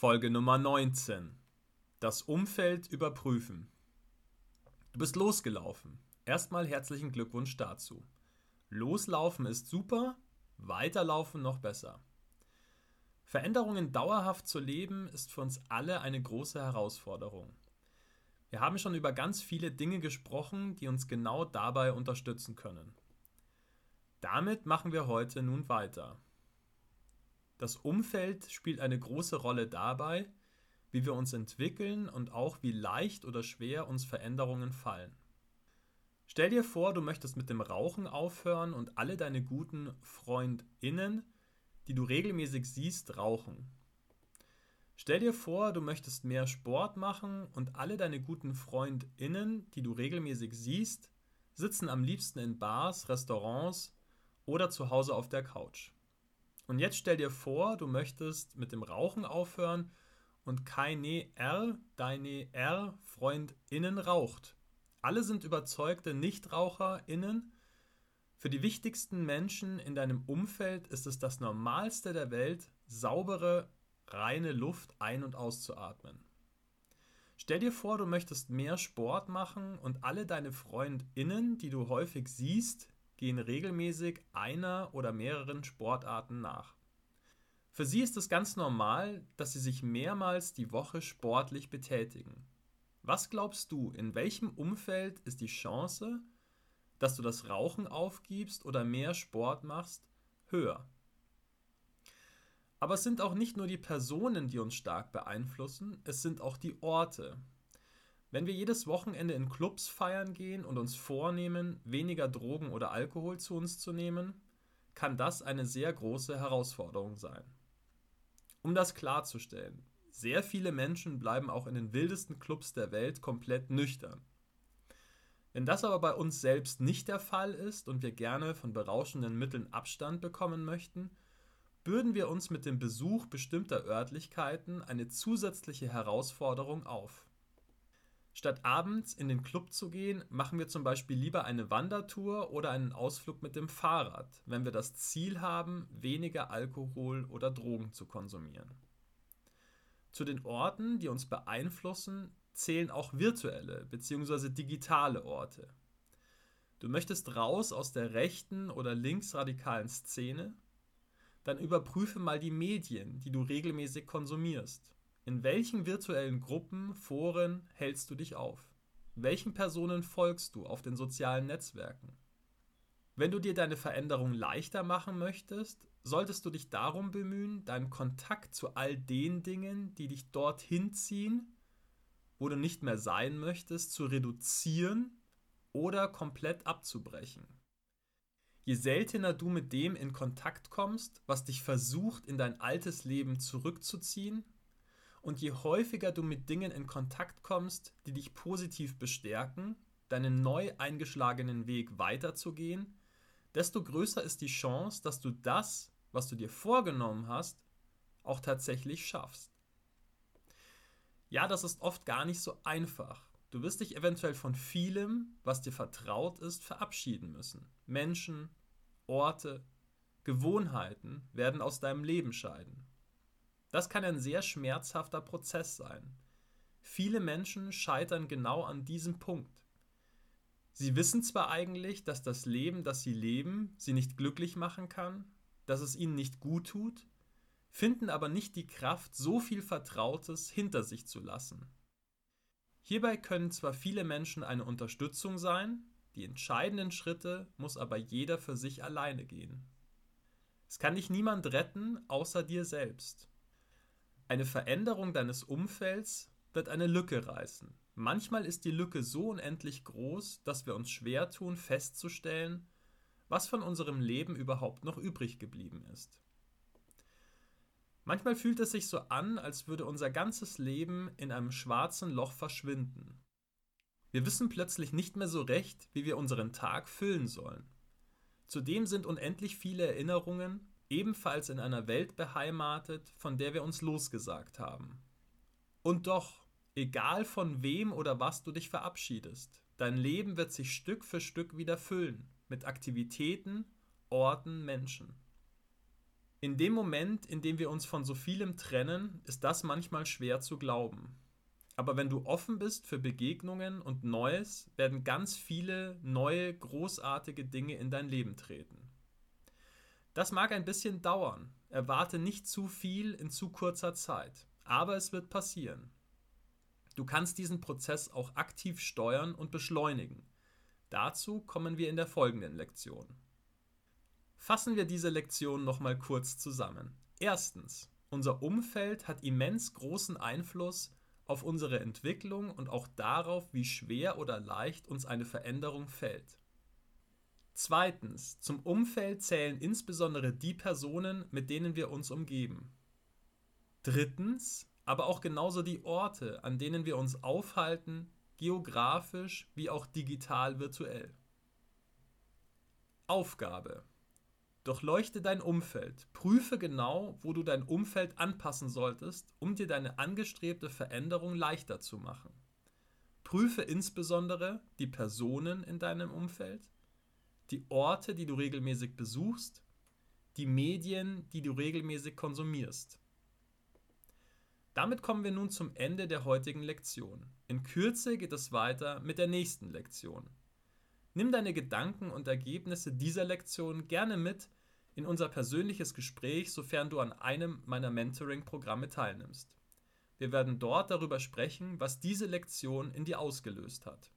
Folge Nummer 19. Das Umfeld überprüfen. Du bist losgelaufen. Erstmal herzlichen Glückwunsch dazu. Loslaufen ist super, weiterlaufen noch besser. Veränderungen dauerhaft zu leben ist für uns alle eine große Herausforderung. Wir haben schon über ganz viele Dinge gesprochen, die uns genau dabei unterstützen können. Damit machen wir heute nun weiter. Das Umfeld spielt eine große Rolle dabei, wie wir uns entwickeln und auch wie leicht oder schwer uns Veränderungen fallen. Stell dir vor, du möchtest mit dem Rauchen aufhören und alle deine guten Freundinnen, die du regelmäßig siehst, rauchen. Stell dir vor, du möchtest mehr Sport machen und alle deine guten Freundinnen, die du regelmäßig siehst, sitzen am liebsten in Bars, Restaurants oder zu Hause auf der Couch. Und jetzt stell dir vor, du möchtest mit dem Rauchen aufhören und keine R, deine R FreundInnen raucht. Alle sind überzeugte NichtraucherInnen. Für die wichtigsten Menschen in deinem Umfeld ist es das Normalste der Welt, saubere, reine Luft ein- und auszuatmen. Stell dir vor, du möchtest mehr Sport machen und alle deine FreundInnen, die du häufig siehst, gehen regelmäßig einer oder mehreren Sportarten nach. Für sie ist es ganz normal, dass sie sich mehrmals die Woche sportlich betätigen. Was glaubst du, in welchem Umfeld ist die Chance, dass du das Rauchen aufgibst oder mehr Sport machst, höher? Aber es sind auch nicht nur die Personen, die uns stark beeinflussen, es sind auch die Orte, wenn wir jedes Wochenende in Clubs feiern gehen und uns vornehmen, weniger Drogen oder Alkohol zu uns zu nehmen, kann das eine sehr große Herausforderung sein. Um das klarzustellen, sehr viele Menschen bleiben auch in den wildesten Clubs der Welt komplett nüchtern. Wenn das aber bei uns selbst nicht der Fall ist und wir gerne von berauschenden Mitteln Abstand bekommen möchten, bürden wir uns mit dem Besuch bestimmter Örtlichkeiten eine zusätzliche Herausforderung auf. Statt abends in den Club zu gehen, machen wir zum Beispiel lieber eine Wandertour oder einen Ausflug mit dem Fahrrad, wenn wir das Ziel haben, weniger Alkohol oder Drogen zu konsumieren. Zu den Orten, die uns beeinflussen, zählen auch virtuelle bzw. digitale Orte. Du möchtest raus aus der rechten oder linksradikalen Szene? Dann überprüfe mal die Medien, die du regelmäßig konsumierst. In welchen virtuellen Gruppen, Foren hältst du dich auf? Welchen Personen folgst du auf den sozialen Netzwerken? Wenn du dir deine Veränderung leichter machen möchtest, solltest du dich darum bemühen, deinen Kontakt zu all den Dingen, die dich dorthin ziehen, wo du nicht mehr sein möchtest, zu reduzieren oder komplett abzubrechen. Je seltener du mit dem in Kontakt kommst, was dich versucht, in dein altes Leben zurückzuziehen, und je häufiger du mit Dingen in Kontakt kommst, die dich positiv bestärken, deinen neu eingeschlagenen Weg weiterzugehen, desto größer ist die Chance, dass du das, was du dir vorgenommen hast, auch tatsächlich schaffst. Ja, das ist oft gar nicht so einfach. Du wirst dich eventuell von vielem, was dir vertraut ist, verabschieden müssen. Menschen, Orte, Gewohnheiten werden aus deinem Leben scheiden. Das kann ein sehr schmerzhafter Prozess sein. Viele Menschen scheitern genau an diesem Punkt. Sie wissen zwar eigentlich, dass das Leben, das sie leben, sie nicht glücklich machen kann, dass es ihnen nicht gut tut, finden aber nicht die Kraft, so viel Vertrautes hinter sich zu lassen. Hierbei können zwar viele Menschen eine Unterstützung sein, die entscheidenden Schritte muss aber jeder für sich alleine gehen. Es kann dich niemand retten, außer dir selbst. Eine Veränderung deines Umfelds wird eine Lücke reißen. Manchmal ist die Lücke so unendlich groß, dass wir uns schwer tun, festzustellen, was von unserem Leben überhaupt noch übrig geblieben ist. Manchmal fühlt es sich so an, als würde unser ganzes Leben in einem schwarzen Loch verschwinden. Wir wissen plötzlich nicht mehr so recht, wie wir unseren Tag füllen sollen. Zudem sind unendlich viele Erinnerungen, ebenfalls in einer Welt beheimatet, von der wir uns losgesagt haben. Und doch, egal von wem oder was du dich verabschiedest, dein Leben wird sich Stück für Stück wieder füllen mit Aktivitäten, Orten, Menschen. In dem Moment, in dem wir uns von so vielem trennen, ist das manchmal schwer zu glauben. Aber wenn du offen bist für Begegnungen und Neues, werden ganz viele neue, großartige Dinge in dein Leben treten. Das mag ein bisschen dauern. Erwarte nicht zu viel in zu kurzer Zeit. Aber es wird passieren. Du kannst diesen Prozess auch aktiv steuern und beschleunigen. Dazu kommen wir in der folgenden Lektion. Fassen wir diese Lektion nochmal kurz zusammen. Erstens, unser Umfeld hat immens großen Einfluss auf unsere Entwicklung und auch darauf, wie schwer oder leicht uns eine Veränderung fällt. Zweitens, zum Umfeld zählen insbesondere die Personen, mit denen wir uns umgeben. Drittens, aber auch genauso die Orte, an denen wir uns aufhalten, geografisch wie auch digital virtuell. Aufgabe. Durchleuchte dein Umfeld. Prüfe genau, wo du dein Umfeld anpassen solltest, um dir deine angestrebte Veränderung leichter zu machen. Prüfe insbesondere die Personen in deinem Umfeld, die Orte, die du regelmäßig besuchst, die Medien, die du regelmäßig konsumierst. Damit kommen wir nun zum Ende der heutigen Lektion. In Kürze geht es weiter mit der nächsten Lektion. Nimm deine Gedanken und Ergebnisse dieser Lektion gerne mit in unser persönliches Gespräch, sofern du an einem meiner Mentoring-Programme teilnimmst. Wir werden dort darüber sprechen, was diese Lektion in dir ausgelöst hat.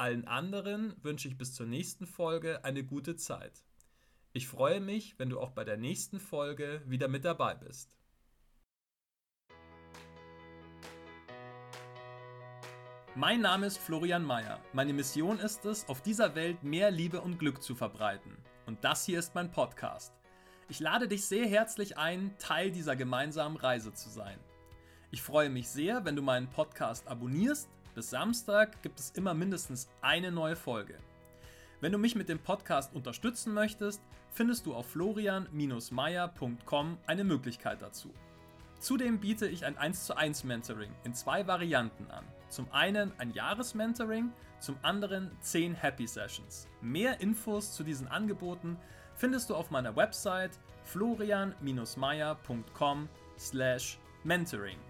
Allen anderen wünsche ich bis zur nächsten Folge eine gute Zeit. Ich freue mich, wenn du auch bei der nächsten Folge wieder mit dabei bist. Mein Name ist Florian Mayer. Meine Mission ist es, auf dieser Welt mehr Liebe und Glück zu verbreiten. Und das hier ist mein Podcast. Ich lade dich sehr herzlich ein, Teil dieser gemeinsamen Reise zu sein. Ich freue mich sehr, wenn du meinen Podcast abonnierst. Bis Samstag gibt es immer mindestens eine neue Folge. Wenn du mich mit dem Podcast unterstützen möchtest, findest du auf florian-meier.com eine Möglichkeit dazu. Zudem biete ich ein 1 zu 1 Mentoring in zwei Varianten an. Zum einen ein Jahresmentoring, zum anderen 10 Happy Sessions. Mehr Infos zu diesen Angeboten findest du auf meiner Website florian-meier.com/mentoring.